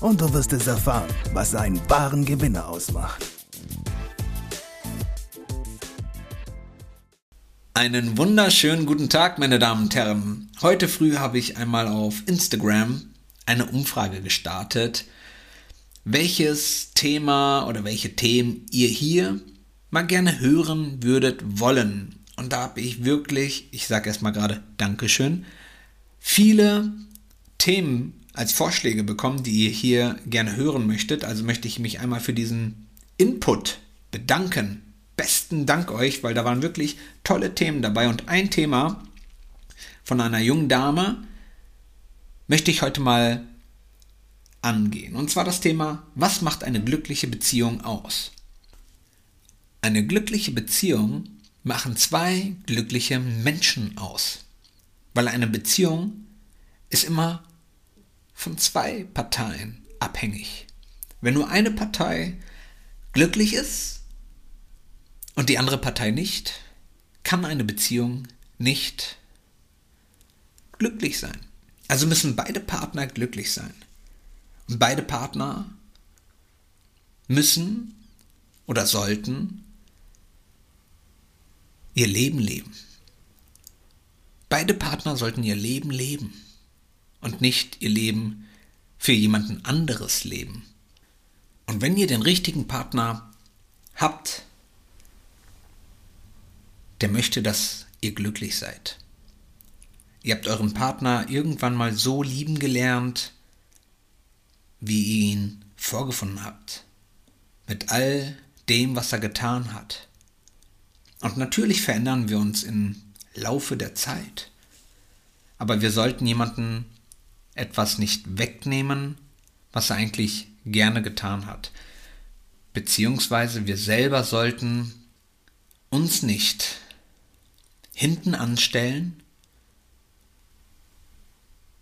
und du wirst es erfahren, was einen wahren Gewinner ausmacht. Einen wunderschönen guten Tag, meine Damen und Herren. Heute früh habe ich einmal auf Instagram eine Umfrage gestartet, welches Thema oder welche Themen ihr hier mal gerne hören würdet wollen. Und da habe ich wirklich, ich sage erstmal gerade Dankeschön, viele Themen als Vorschläge bekommen, die ihr hier gerne hören möchtet. Also möchte ich mich einmal für diesen Input bedanken. Besten Dank euch, weil da waren wirklich tolle Themen dabei. Und ein Thema von einer jungen Dame möchte ich heute mal angehen. Und zwar das Thema, was macht eine glückliche Beziehung aus? Eine glückliche Beziehung machen zwei glückliche Menschen aus. Weil eine Beziehung ist immer von zwei Parteien abhängig. Wenn nur eine Partei glücklich ist und die andere Partei nicht, kann eine Beziehung nicht glücklich sein. Also müssen beide Partner glücklich sein. Und beide Partner müssen oder sollten ihr Leben leben. Beide Partner sollten ihr Leben leben und nicht ihr Leben für jemanden anderes leben. Und wenn ihr den richtigen Partner habt, der möchte, dass ihr glücklich seid. Ihr habt euren Partner irgendwann mal so lieben gelernt, wie ihr ihn vorgefunden habt. Mit all dem, was er getan hat. Und natürlich verändern wir uns im Laufe der Zeit. Aber wir sollten jemanden etwas nicht wegnehmen, was er eigentlich gerne getan hat. Beziehungsweise wir selber sollten uns nicht hinten anstellen,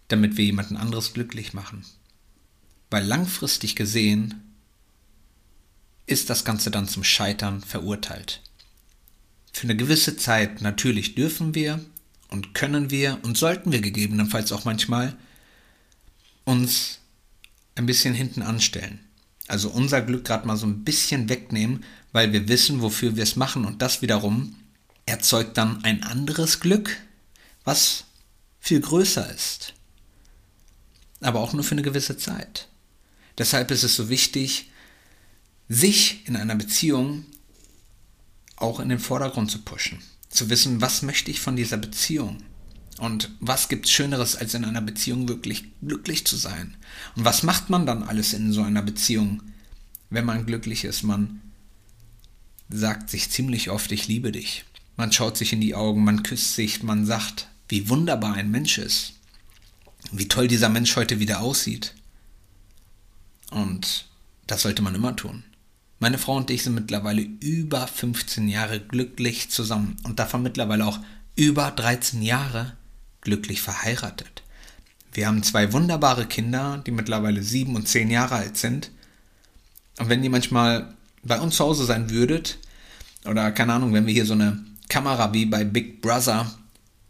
damit wir jemanden anderes glücklich machen. Weil langfristig gesehen ist das Ganze dann zum Scheitern verurteilt. Für eine gewisse Zeit natürlich dürfen wir und können wir und sollten wir gegebenenfalls auch manchmal uns ein bisschen hinten anstellen. Also unser Glück gerade mal so ein bisschen wegnehmen, weil wir wissen, wofür wir es machen. Und das wiederum erzeugt dann ein anderes Glück, was viel größer ist. Aber auch nur für eine gewisse Zeit. Deshalb ist es so wichtig, sich in einer Beziehung auch in den Vordergrund zu pushen. Zu wissen, was möchte ich von dieser Beziehung? Und was gibt's Schöneres, als in einer Beziehung wirklich glücklich zu sein? Und was macht man dann alles in so einer Beziehung, wenn man glücklich ist? Man sagt sich ziemlich oft, ich liebe dich. Man schaut sich in die Augen, man küsst sich, man sagt, wie wunderbar ein Mensch ist. Wie toll dieser Mensch heute wieder aussieht. Und das sollte man immer tun. Meine Frau und ich sind mittlerweile über 15 Jahre glücklich zusammen und davon mittlerweile auch über 13 Jahre glücklich verheiratet. Wir haben zwei wunderbare Kinder, die mittlerweile sieben und zehn Jahre alt sind. Und wenn ihr manchmal bei uns zu Hause sein würdet, oder keine Ahnung, wenn wir hier so eine Kamera wie bei Big Brother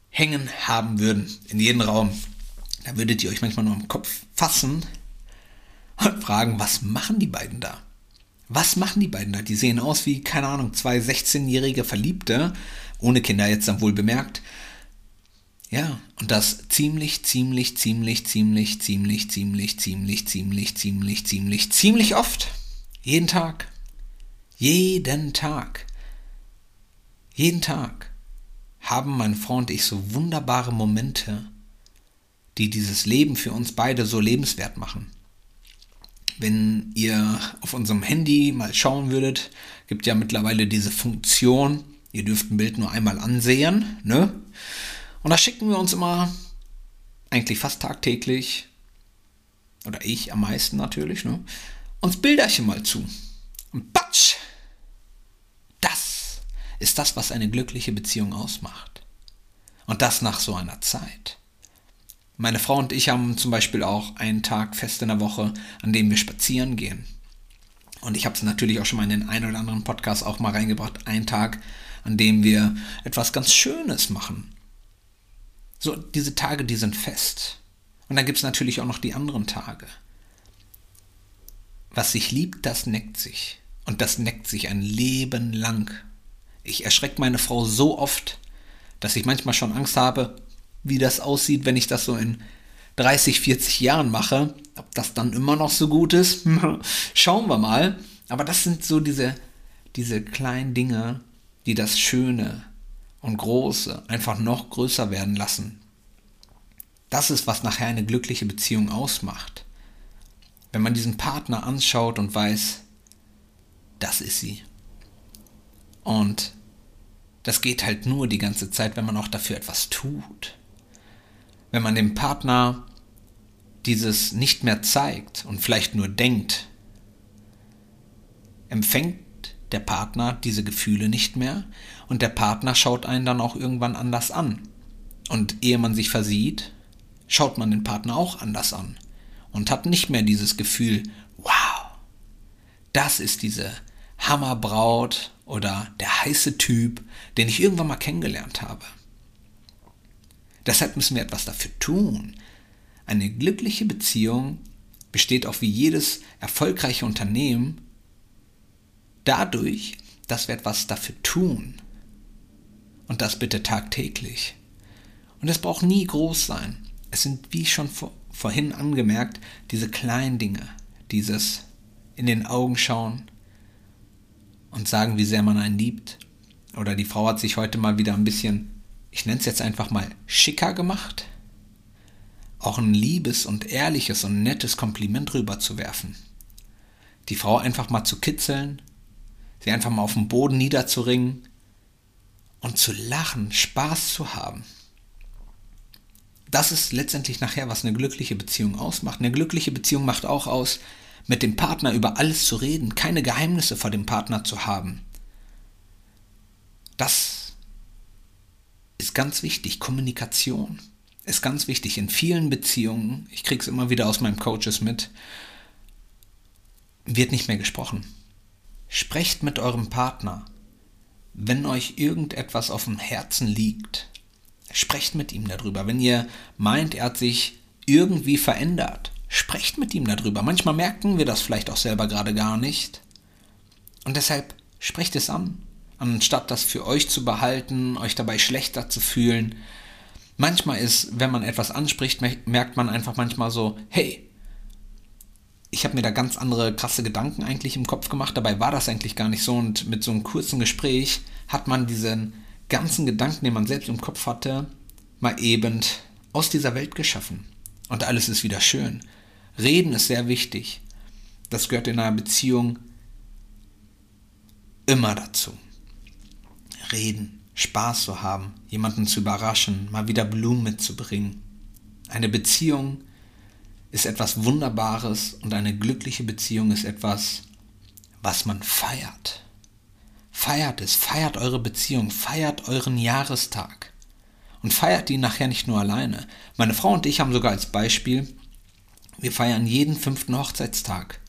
hängen haben würden, in jedem Raum, da würdet ihr euch manchmal nur am Kopf fassen und fragen, was machen die beiden da? Was machen die beiden da? Die sehen aus wie, keine Ahnung, zwei 16-jährige Verliebte, ohne Kinder jetzt dann wohl bemerkt, ja, und das ziemlich, ziemlich, ziemlich, ziemlich, ziemlich, ziemlich, ziemlich, ziemlich, ziemlich, ziemlich, ziemlich oft. Jeden Tag. Jeden Tag. Jeden Tag haben meine Frau und ich so wunderbare Momente, die dieses Leben für uns beide so lebenswert machen. Wenn ihr auf unserem Handy mal schauen würdet, gibt ja mittlerweile diese Funktion, ihr dürft ein Bild nur einmal ansehen, ne? Und da schicken wir uns immer eigentlich fast tagtäglich, oder ich am meisten natürlich, ne, uns Bilderchen mal zu. Und patsch! Das ist das, was eine glückliche Beziehung ausmacht. Und das nach so einer Zeit. Meine Frau und ich haben zum Beispiel auch einen Tag fest in der Woche, an dem wir spazieren gehen. Und ich habe es natürlich auch schon mal in den einen oder anderen Podcast auch mal reingebracht. Ein Tag, an dem wir etwas ganz Schönes machen. So, diese Tage, die sind fest. Und dann gibt es natürlich auch noch die anderen Tage. Was sich liebt, das neckt sich. Und das neckt sich ein Leben lang. Ich erschrecke meine Frau so oft, dass ich manchmal schon Angst habe, wie das aussieht, wenn ich das so in 30, 40 Jahren mache. Ob das dann immer noch so gut ist, schauen wir mal. Aber das sind so diese, diese kleinen Dinge, die das Schöne und Große einfach noch größer werden lassen. Das ist, was nachher eine glückliche Beziehung ausmacht. Wenn man diesen Partner anschaut und weiß, das ist sie. Und das geht halt nur die ganze Zeit, wenn man auch dafür etwas tut wenn man dem Partner dieses nicht mehr zeigt und vielleicht nur denkt, empfängt der Partner diese Gefühle nicht mehr und der Partner schaut einen dann auch irgendwann anders an. Und ehe man sich versieht, schaut man den Partner auch anders an und hat nicht mehr dieses Gefühl, wow, das ist diese Hammerbraut oder der heiße Typ, den ich irgendwann mal kennengelernt habe. Deshalb müssen wir etwas dafür tun. Eine glückliche Beziehung besteht auch wie jedes erfolgreiche Unternehmen dadurch, dass wir etwas dafür tun. Und das bitte tagtäglich. Und es braucht nie groß sein. Es sind, wie schon vor, vorhin angemerkt, diese kleinen Dinge, dieses in den Augen schauen und sagen, wie sehr man einen liebt. Oder die Frau hat sich heute mal wieder ein bisschen ich nenne es jetzt einfach mal schicker gemacht, auch ein liebes und ehrliches und nettes Kompliment rüberzuwerfen. Die Frau einfach mal zu kitzeln, sie einfach mal auf dem Boden niederzuringen und zu lachen, Spaß zu haben. Das ist letztendlich nachher, was eine glückliche Beziehung ausmacht. Eine glückliche Beziehung macht auch aus, mit dem Partner über alles zu reden, keine Geheimnisse vor dem Partner zu haben. Das ist ganz wichtig. Kommunikation ist ganz wichtig. In vielen Beziehungen, ich kriege es immer wieder aus meinem Coaches mit, wird nicht mehr gesprochen. Sprecht mit eurem Partner. Wenn euch irgendetwas auf dem Herzen liegt, sprecht mit ihm darüber. Wenn ihr meint, er hat sich irgendwie verändert, sprecht mit ihm darüber. Manchmal merken wir das vielleicht auch selber gerade gar nicht. Und deshalb sprecht es an anstatt das für euch zu behalten, euch dabei schlechter zu fühlen. Manchmal ist, wenn man etwas anspricht, merkt man einfach manchmal so, hey, ich habe mir da ganz andere krasse Gedanken eigentlich im Kopf gemacht, dabei war das eigentlich gar nicht so und mit so einem kurzen Gespräch hat man diesen ganzen Gedanken, den man selbst im Kopf hatte, mal eben aus dieser Welt geschaffen. Und alles ist wieder schön. Reden ist sehr wichtig. Das gehört in einer Beziehung immer dazu reden, Spaß zu haben, jemanden zu überraschen, mal wieder Blumen mitzubringen. Eine Beziehung ist etwas Wunderbares und eine glückliche Beziehung ist etwas, was man feiert. Feiert es, feiert eure Beziehung, feiert euren Jahrestag. Und feiert ihn nachher nicht nur alleine. Meine Frau und ich haben sogar als Beispiel, wir feiern jeden fünften Hochzeitstag.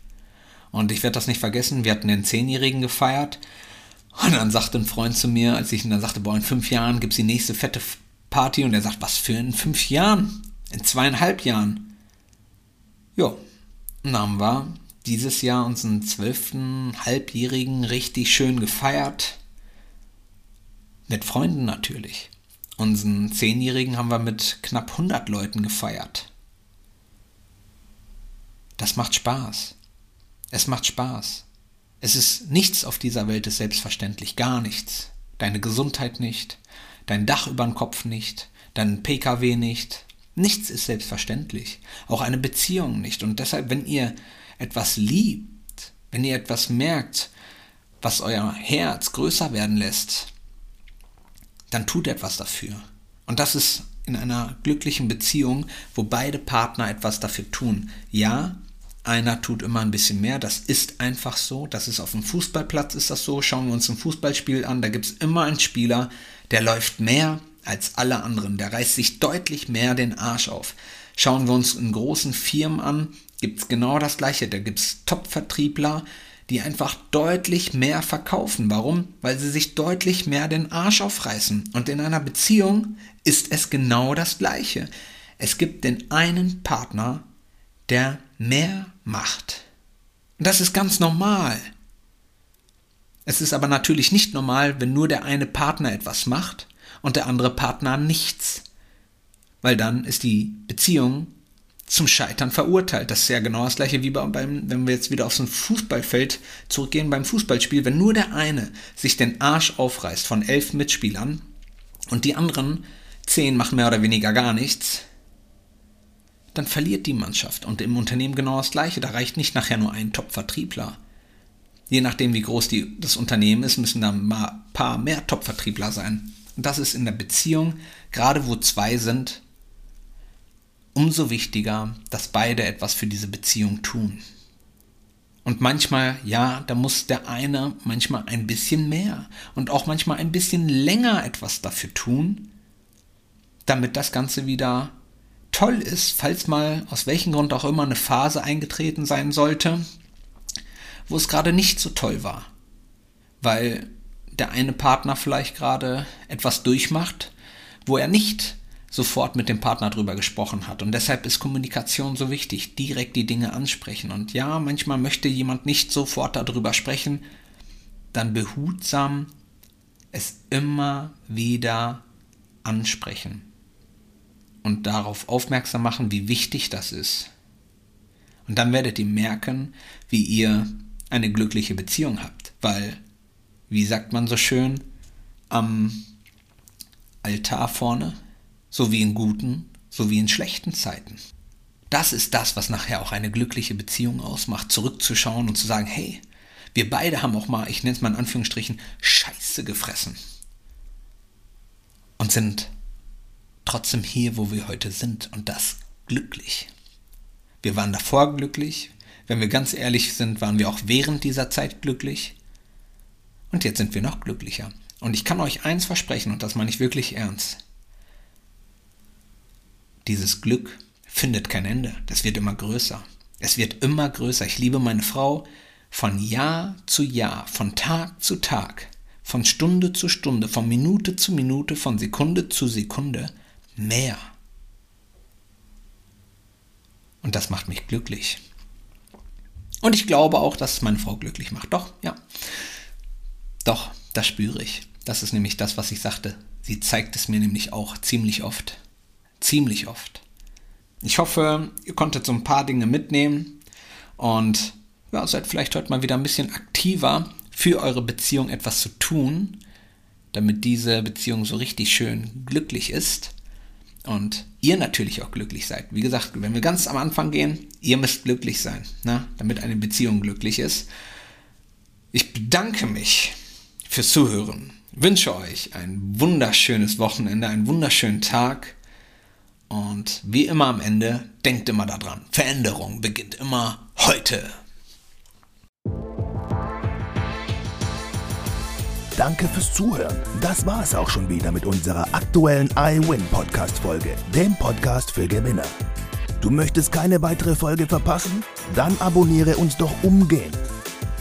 Und ich werde das nicht vergessen, wir hatten den Zehnjährigen gefeiert und dann sagte ein Freund zu mir, als ich ihm dann sagte, boah, in fünf Jahren gibt es die nächste fette Party. Und er sagt, was für in fünf Jahren? In zweieinhalb Jahren. Und dann haben wir dieses Jahr unseren zwölften Halbjährigen richtig schön gefeiert. Mit Freunden natürlich. Unseren Zehnjährigen haben wir mit knapp 100 Leuten gefeiert. Das macht Spaß. Es macht Spaß. Es ist nichts auf dieser Welt ist selbstverständlich, gar nichts. Deine Gesundheit nicht, dein Dach über den Kopf nicht, dein PKW nicht. Nichts ist selbstverständlich. Auch eine Beziehung nicht. Und deshalb, wenn ihr etwas liebt, wenn ihr etwas merkt, was euer Herz größer werden lässt, dann tut etwas dafür. Und das ist in einer glücklichen Beziehung, wo beide Partner etwas dafür tun. Ja, einer tut immer ein bisschen mehr. Das ist einfach so. Das ist auf dem Fußballplatz ist das so. Schauen wir uns ein Fußballspiel an. Da gibt es immer einen Spieler, der läuft mehr als alle anderen. Der reißt sich deutlich mehr den Arsch auf. Schauen wir uns in großen Firmen an, gibt es genau das gleiche. Da gibt es Top-Vertriebler, die einfach deutlich mehr verkaufen. Warum? Weil sie sich deutlich mehr den Arsch aufreißen. Und in einer Beziehung ist es genau das gleiche. Es gibt den einen Partner, der mehr macht. Und das ist ganz normal. Es ist aber natürlich nicht normal, wenn nur der eine Partner etwas macht und der andere Partner nichts. Weil dann ist die Beziehung zum Scheitern verurteilt. Das ist ja genau das gleiche wie beim, wenn wir jetzt wieder auf so ein Fußballfeld zurückgehen beim Fußballspiel. Wenn nur der eine sich den Arsch aufreißt von elf Mitspielern und die anderen zehn machen mehr oder weniger gar nichts, dann verliert die Mannschaft. Und im Unternehmen genau das Gleiche. Da reicht nicht nachher nur ein Top-Vertriebler. Je nachdem, wie groß die, das Unternehmen ist, müssen da ein paar mehr Top-Vertriebler sein. Und das ist in der Beziehung, gerade wo zwei sind, umso wichtiger, dass beide etwas für diese Beziehung tun. Und manchmal, ja, da muss der eine manchmal ein bisschen mehr und auch manchmal ein bisschen länger etwas dafür tun, damit das Ganze wieder toll ist, falls mal aus welchem Grund auch immer eine Phase eingetreten sein sollte, wo es gerade nicht so toll war. Weil der eine Partner vielleicht gerade etwas durchmacht, wo er nicht sofort mit dem Partner drüber gesprochen hat. Und deshalb ist Kommunikation so wichtig, direkt die Dinge ansprechen. Und ja, manchmal möchte jemand nicht sofort darüber sprechen, dann behutsam es immer wieder ansprechen und darauf aufmerksam machen, wie wichtig das ist. Und dann werdet ihr merken, wie ihr eine glückliche Beziehung habt, weil, wie sagt man so schön, am Altar vorne, so wie in guten, so wie in schlechten Zeiten. Das ist das, was nachher auch eine glückliche Beziehung ausmacht, zurückzuschauen und zu sagen, hey, wir beide haben auch mal, ich nenne es mal in Anführungsstrichen, Scheiße gefressen. Und sind trotzdem hier, wo wir heute sind und das glücklich. Wir waren davor glücklich, wenn wir ganz ehrlich sind, waren wir auch während dieser Zeit glücklich und jetzt sind wir noch glücklicher. Und ich kann euch eins versprechen, und das meine ich wirklich ernst. Dieses Glück findet kein Ende. Das wird immer größer. Es wird immer größer. Ich liebe meine Frau von Jahr zu Jahr, von Tag zu Tag, von Stunde zu Stunde, von Minute zu Minute, von Sekunde zu Sekunde mehr. Und das macht mich glücklich. Und ich glaube auch, dass es meine Frau glücklich macht. Doch, ja. Doch, das spüre ich. Das ist nämlich das, was ich sagte. Sie zeigt es mir nämlich auch ziemlich oft. Ziemlich oft. Ich hoffe, ihr konntet so ein paar Dinge mitnehmen und ja, seid vielleicht heute mal wieder ein bisschen aktiver für eure Beziehung etwas zu tun, damit diese Beziehung so richtig schön glücklich ist und ihr natürlich auch glücklich seid. Wie gesagt, wenn wir ganz am Anfang gehen, ihr müsst glücklich sein, ne? damit eine Beziehung glücklich ist. Ich bedanke mich fürs Zuhören, wünsche euch ein wunderschönes Wochenende, einen wunderschönen Tag und wie immer am Ende, denkt immer daran, Veränderung beginnt immer heute. Danke fürs Zuhören. Das war es auch schon wieder mit unserer aktuellen iWin Podcast Folge, dem Podcast für Gewinner. Du möchtest keine weitere Folge verpassen? Dann abonniere uns doch umgehend.